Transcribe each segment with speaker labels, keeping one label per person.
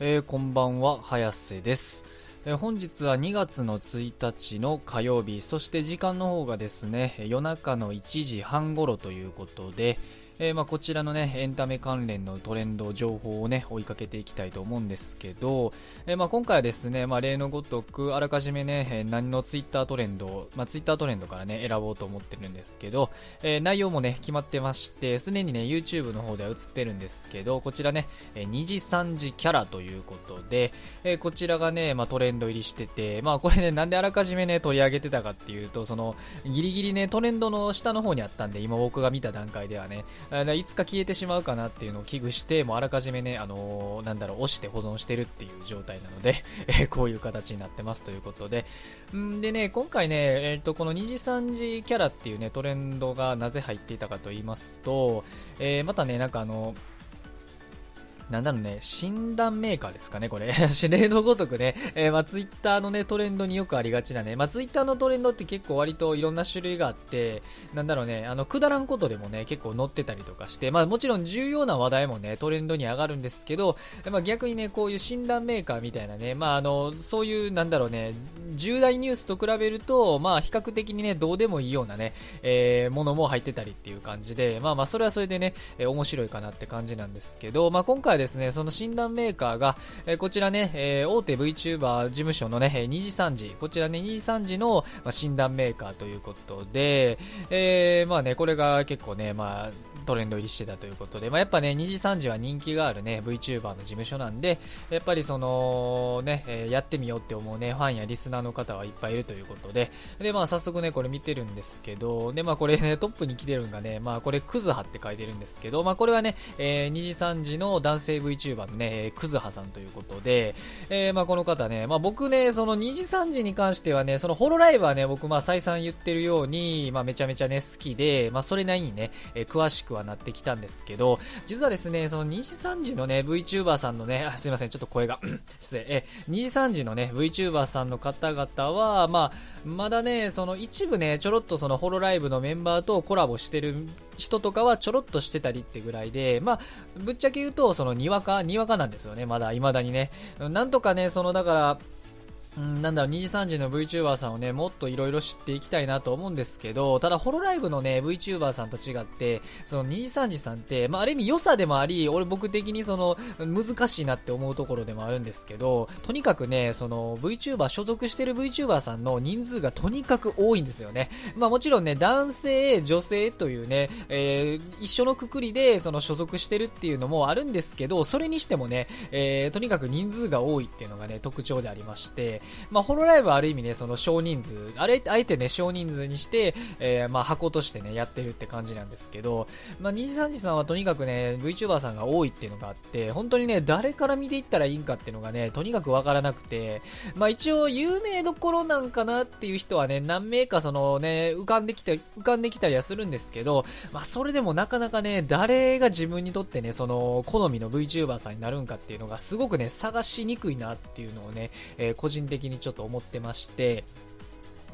Speaker 1: えー、こんばんは、早瀬です。えー、本日は2月の1日の火曜日、そして時間の方がですね、夜中の1時半頃ということで、えー、まあ、こちらのね、エンタメ関連のトレンド、情報をね、追いかけていきたいと思うんですけど、えー、まあ、今回はですね、まあ、例のごとく、あらかじめね、えー、何のツイッタートレンドまあ、ツイッタートレンドからね、選ぼうと思ってるんですけど、え内容もね、決まってまして、すでにね、YouTube の方では映ってるんですけど、こちらね、え2時3時キャラということで、えこちらがね、まあ、トレンド入りしてて、まあ、これね、なんであらかじめね、取り上げてたかっていうと、その、ギリギリね、トレンドの下の方にあったんで、今僕が見た段階ではね、いつか消えてしまうかなっていうのを危惧して、もうあらかじめね、あのー、なんだろう、押して保存してるっていう状態なので、え こういう形になってますということで。んでね、今回ね、えっ、ー、と、この2時3時キャラっていうね、トレンドがなぜ入っていたかと言いますと、えー、またね、なんかあの、なんだろうね、診断メーカーですかね、これ。指令のごとくね、えー、まあ、ツイッターのね、トレンドによくありがちなね、まあ、ツイッターのトレンドって結構割といろんな種類があって、なんだろうね、あの、くだらんことでもね、結構載ってたりとかして、まあ、もちろん重要な話題もね、トレンドに上がるんですけど、まあ、逆にね、こういう診断メーカーみたいなね、まあ、あの、そういう、なんだろうね、重大ニュースと比べると、まあ、比較的にね、どうでもいいようなね、えー、ものも入ってたりっていう感じで、まあまあ、それはそれでね、えー、面白いかなって感じなんですけど、まあ、今回ですね、その診断メーカーが、えー、こちらね、えー、大手 VTuber 事務所のね、2時3時、こちらね、2時3時の、まあ、診断メーカーということで、えー、まあね、これが結構ね、まあ、トレンド入りしてたということで、まあ、やっぱね、2時3時は人気があるね、VTuber の事務所なんで、やっぱりその、ね、えー、やってみようって思うね、ファンやリスナーの方はいっぱいいるということで、で、まあ、早速ね、これ見てるんですけど、で、まあ、これね、トップに来てるんがね、まあ、これ、クズハって書いてるんですけど、まあ、これはね、えー、2時3時の男性 VTuber のね、クズハさんということで、えー、まあ、この方ね、まあ、僕ね、その2時3時に関してはね、そのホロライブはね、僕、まあ、再三言ってるように、まあ、めちゃめちゃね、好きで、まあ、それなりにね、えー、詳しくははなってきたんですですけど、実はですね、その2時3時のね、VTuber さんのね、あすいません、ちょっと声が 失礼、え、2時3時のね、VTuber さんの方々は、まあ、まだね、その一部ね、ちょろっとそのホロライブのメンバーとコラボしてる人とかはちょろっとしてたりってぐらいで、まあ、ぶっちゃけ言うと、そのにわか、にわかなんですよね、まだ、未だにね。なんとかね、その、だから、うん、なんだろう、2時3時の VTuber さんをね、もっと色々知っていきたいなと思うんですけど、ただ、ホロライブのね、VTuber さんと違って、その2時3時さんって、まあ、ある意味良さでもあり、俺僕的にその、難しいなって思うところでもあるんですけど、とにかくね、その VTuber、所属してる VTuber さんの人数がとにかく多いんですよね。まあ、もちろんね、男性、女性というね、えー、一緒のくくりで、その所属してるっていうのもあるんですけど、それにしてもね、えー、とにかく人数が多いっていうのがね、特徴でありまして、まあ、ホロライブはある意味ね、その少人数、あれ、あえてね、少人数にして、えー、まあ、箱としてね、やってるって感じなんですけど、まあ、2時3時さんはとにかくね、VTuber さんが多いっていうのがあって、本当にね、誰から見ていったらいいんかっていうのがね、とにかくわからなくて、まあ、一応、有名どころなんかなっていう人はね、何名かそのね、浮かんできて、浮かんできたりはするんですけど、まあ、それでもなかなかね、誰が自分にとってね、その、好みの VTuber さんになるんかっていうのが、すごくね、探しにくいなっていうのをね、えー、個人的にちょっと思ってまして、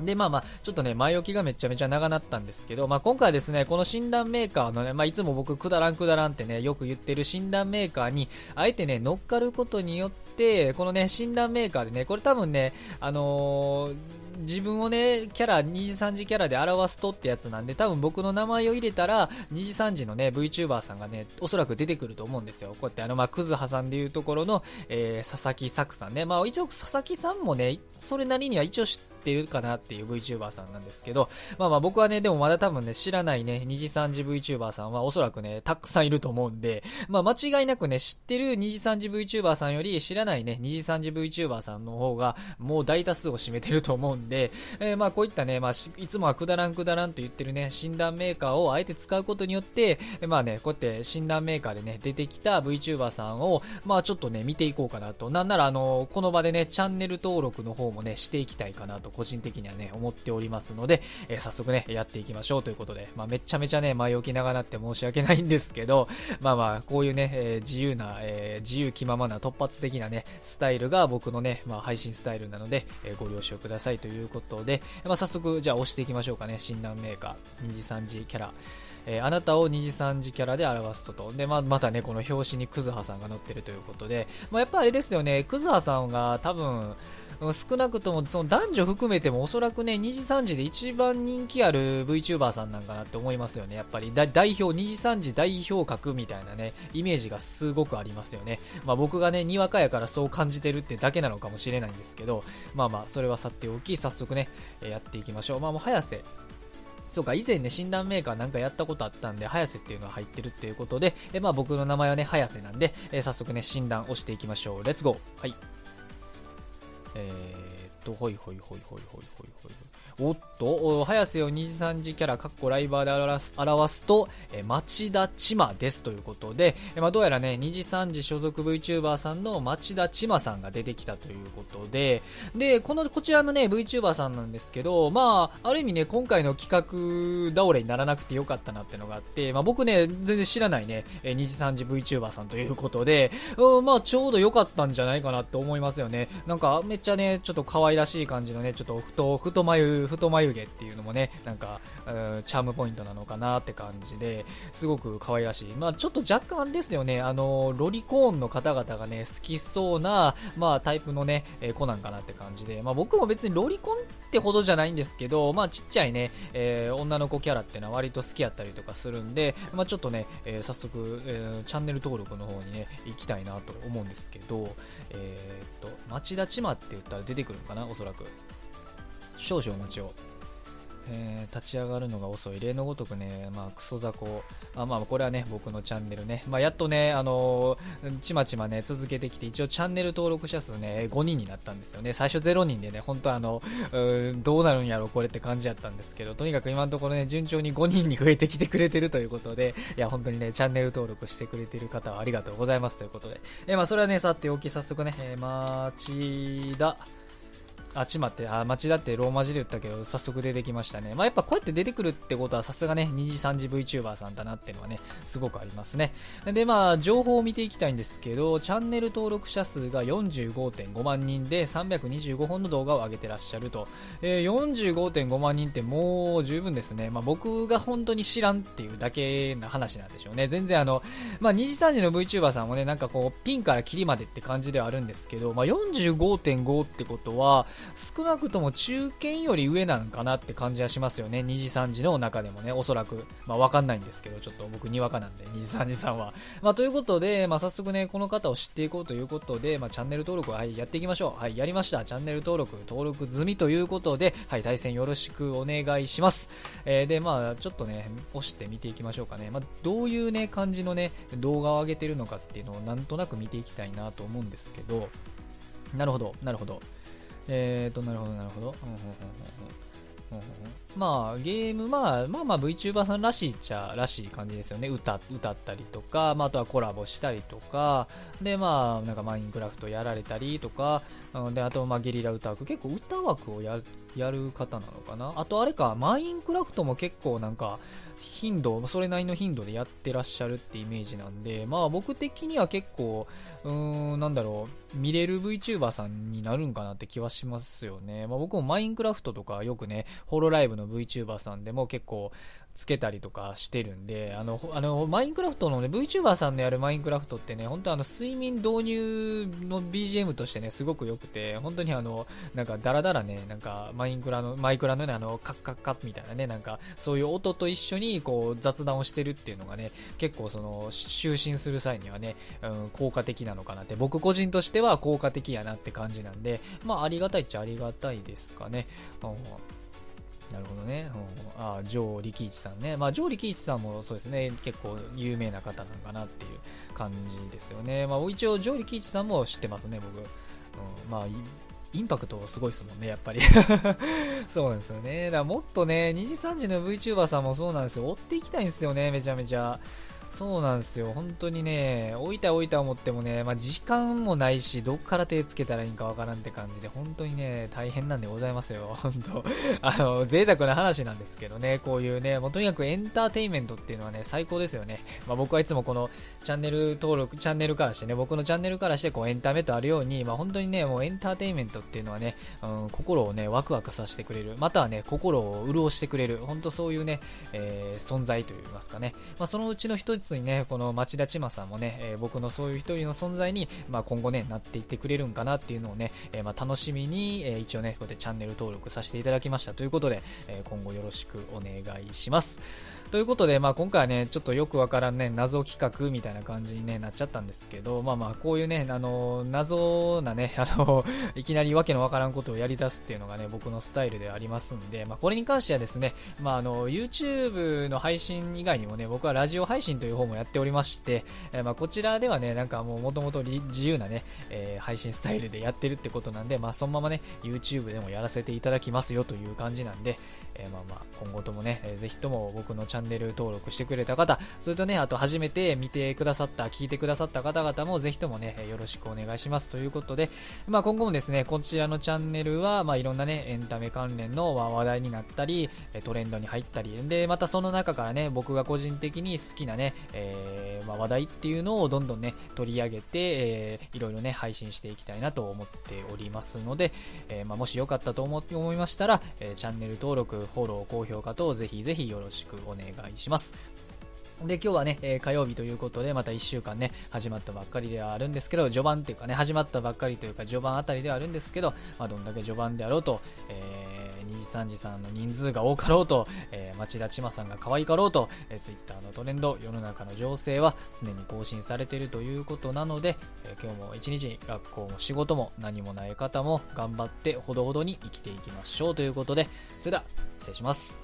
Speaker 1: で、まあまあ、ちょっとね、前置きがめちゃめちゃ長なったんですけど、まあ今回ですね、この診断メーカーのね、まあいつも僕、くだらんくだらんってね、よく言ってる診断メーカーに、あえてね、乗っかることによって、このね、診断メーカーでね、これ多分ね、あのー自分をね、キャラ、2次3次キャラで表すとってやつなんで、多分僕の名前を入れたら、2次3次のね、VTuber さんがね、おそらく出てくると思うんですよ。こうやってあの、まあ、クズハさんでいうところの、えー、佐々木作さんね。まあ、一応佐々木さんもね、それなりには一応知ってってるかなっていう VTuber さんなんですけど、まあまあ僕はね、でもまだ多分ね、知らないね、2時3時 VTuber さんはおそらくね、たくさんいると思うんで、まあ間違いなくね、知ってる2時3時 VTuber さんより知らないね、2時3時 VTuber さんの方がもう大多数を占めてると思うんで、えー、まあこういったね、まあいつもはくだらんくだらんと言ってるね、診断メーカーをあえて使うことによって、まあね、こうやって診断メーカーでね、出てきた VTuber さんを、まあちょっとね、見ていこうかなと。なんならあの、この場でね、チャンネル登録の方もね、していきたいかなと、個人的にはね、思っておりますので、えー、早速ね、やっていきましょうということで、まあ、めちゃめちゃね、前置き長なって申し訳ないんですけど、まあまあ、こういうね、えー、自由な、えー、自由気ままな突発的なね、スタイルが僕のね、まあ、配信スタイルなので、えご了承くださいということで、まあ、早速、じゃあ押していきましょうかね、診断メーカー、2次3次キャラ。えー、あなたを2次3次キャラで表すとと。で、まあ、またね、この表紙にクズハさんが載ってるということで、まあ、やっぱあれですよね、クズハさんが多分、少なくともその男女含めてもおそらくね、2時3時で一番人気ある VTuber さんなんかなって思いますよね。やっぱり代表、2時3時代表格みたいなね、イメージがすごくありますよね。まあ僕がね、にわかやからそう感じてるってだけなのかもしれないんですけど、まあまあ、それはさておき、早速ね、やっていきましょう。まあもう早瀬、そうか、以前ね、診断メーカーなんかやったことあったんで、早瀬っていうのが入ってるっていうことで、えまあ僕の名前はね、早瀬なんで、えー、早速ね、診断をしていきましょう。レッツゴーはい。えー、っと、ほいほいほいほいほいほいほい。おっと、早瀬を2次3次キャラ、かっこライバーで表す表すと、え町田千馬ですということで、えまあ、どうやらね、2次3次所属 VTuber さんの町田千馬さんが出てきたということで、で、この、こちらのね、VTuber さんなんですけど、まあ、ある意味ね、今回の企画倒れにならなくてよかったなってのがあって、まあ、僕ね、全然知らないね、2次3次 VTuber さんということで、うん、まあ、ちょうど良かったんじゃないかなって思いますよね。なんか、めっちゃね、ちょっと可愛らしい感じのね、ちょっと太、太眉太眉毛っていうのもね、なんか、チャームポイントなのかなって感じで、すごく可愛らしい。まあちょっと若干ですよね、あの、ロリコーンの方々がね、好きそうな、まあタイプのね、えー、子なんかなって感じで、まあ僕も別にロリコンってほどじゃないんですけど、まあちっちゃいね、えー、女の子キャラっていうのは割と好きやったりとかするんで、まあちょっとね、えー、早速、えー、チャンネル登録の方にね、行きたいなと思うんですけど、えー、っと、町田千馬って言ったら出てくるのかな、おそらく。少々お待ちを。えー、立ち上がるのが遅い。例のごとくね、まあ、クソ雑魚。あまあ、これはね、僕のチャンネルね。まあ、やっとね、あのー、ちまちまね、続けてきて、一応チャンネル登録者数ね、5人になったんですよね。最初0人でね、本当あの、うどうなるんやろ、これって感じやったんですけど、とにかく今のところね、順調に5人に増えてきてくれてるということで、いや、本当にね、チャンネル登録してくれてる方はありがとうございますということで。えー、まあ、それはね、さておき、早速ね、えー、町田、あ、ちまって、あ、町だってローマ字で言ったけど、早速出てきましたね。まあ、やっぱこうやって出てくるってことは、さすがね、2次3次 VTuber さんだなっていうのはね、すごくありますね。で、まあ、情報を見ていきたいんですけど、チャンネル登録者数が45.5万人で、325本の動画を上げてらっしゃると。えー、45.5万人ってもう十分ですね。まあ、僕が本当に知らんっていうだけな話なんでしょうね。全然あの、まあ、2次3次の VTuber さんもね、なんかこう、ピンからキリまでって感じではあるんですけど、まあ、45.5ってことは、少なくとも中堅より上なんかなって感じはしますよね。2時3時の中でもね、おそらく。まあわかんないんですけど、ちょっと僕にわかなんで、2時3時さんは。まあということで、まあ早速ね、この方を知っていこうということで、まあチャンネル登録は、はい、やっていきましょう。はい、やりました。チャンネル登録、登録済みということで、はい、対戦よろしくお願いします。えー、で、まあちょっとね、押して見ていきましょうかね。まあどういうね、感じのね、動画を上げてるのかっていうのをなんとなく見ていきたいなと思うんですけど、なるほど、なるほど。えーと、なるほど、なるほど。まあ、ゲーム、まあ、まあまあ VTuber さんらしいっちゃらしい感じですよね。歌、歌ったりとか、まあ、あとはコラボしたりとか、で、まあ、なんかマインクラフトやられたりとか、で、あと、まあ、ゲリラ歌枠、結構歌枠をややる方なのかな？あと、あれか、マインクラフトも結構なんか、頻度、それなりの頻度でやってらっしゃるってイメージなんで、まあ僕的には結構、うーん、なんだろう、見れる VTuber さんになるんかなって気はしますよね。まあ僕もマインクラフトとかよくね、ホロライブの VTuber さんでも結構、つけたりとかしてるんで、あの、あの、マインクラフトのね、VTuber さんのやるマインクラフトってね、本当あの、睡眠導入の BGM としてね、すごく良くて、本当にあの、なんかダラダラね、なんかマインクラの、マイクラのね、あの、カッカッカッみたいなね、なんか、そういう音と一緒に、こう、雑談をしてるっていうのがね、結構その、就寝する際にはね、うん、効果的なのかなって、僕個人としては効果的やなって感じなんで、まあ、ありがたいっちゃありがたいですかね。うんなるほどね。うん、あジョー・リキイチさんね。まあ、ジョー・リキイチさんもそうですね、結構有名な方なのかなっていう感じですよね。まあ、一応、ジョー・リキイチさんも知ってますね、僕。うん、まあ、インパクトすごいですもんね、やっぱり そうですよね。だからもっとね、2時3時の VTuber さんもそうなんですよ。追っていきたいんですよね、めちゃめちゃ。そうなんですよ。本当にね、置いた置いた思ってもね、まあ、時間もないし、どっから手つけたらいいんかわからんって感じで、本当にね、大変なんでございますよ。本当あの、贅沢な話なんですけどね、こういうね、もうとにかくエンターテインメントっていうのはね、最高ですよね。まあ、僕はいつもこのチャンネル登録、チャンネルからしてね、僕のチャンネルからしてこうエンタメとあるように、まあ、本当にね、もうエンターテインメントっていうのはね、うん、心をね、ワクワクさせてくれる。またはね、心を潤してくれる。本当そういうね、えー、存在といいますかね。まあ、そのうちの一つつにね、この町田千馬さんもね、えー、僕のそういう一人の存在に、まあ、今後ね、なっていってくれるんかなっていうのをね、えー、まあ、楽しみに、えー、一応ね、こうやってチャンネル登録させていただきましたということで、え今後よろしくお願いします。ということで、まあ、今回はね、ちょっとよくわからんね、謎企画みたいな感じに、ね、なっちゃったんですけど、まあまあ、こういうね、あの、謎なね、あの、いきなりわけのわからんことをやり出すっていうのがね、僕のスタイルでありますんで、まあ、これに関してはですね、まあ、あの、YouTube の配信以外にもね、僕はラジオ配信という方もやっておりまして、えー、まあ、こちらではね、なんかもう元々自由なね、えー、配信スタイルでやってるってことなんで、まあ、そのままね、YouTube でもやらせていただきますよという感じなんで、えー、まあまあ、今後ともね、えー、ぜひとも僕のチャンネルチャンネル登録してくれた方、それとね、あと初めて見てくださった、聞いてくださった方々もぜひともね、よろしくお願いしますということで、まあ今後もですね、こちらのチャンネルは、まあいろんなね、エンタメ関連の話題になったり、トレンドに入ったり、で、またその中からね、僕が個人的に好きなね、えー、まあ、話題っていうのをどんどんね、取り上げて、えー、いろいろね、配信していきたいなと思っておりますので、えー、まあ、もしよかったと思思いましたら、えー、チャンネル登録、フォロー、高評価等ぜひぜひよろしくお願願いします。で、今日はね、えー、火曜日ということで、また1週間ね、始まったばっかりではあるんですけど、序盤っていうかね、始まったばっかりというか、序盤あたりではあるんですけど、まあ、どんだけ序盤であろうと、えー、2時3時さんの人数が多かろうと、えー、町田千馬さんが可愛かろうと、えー、Twitter のトレンド、世の中の情勢は常に更新されているということなので、えー、今日も一日、学校も仕事も何もない方も頑張ってほどほどに生きていきましょうということで、それでは、失礼します。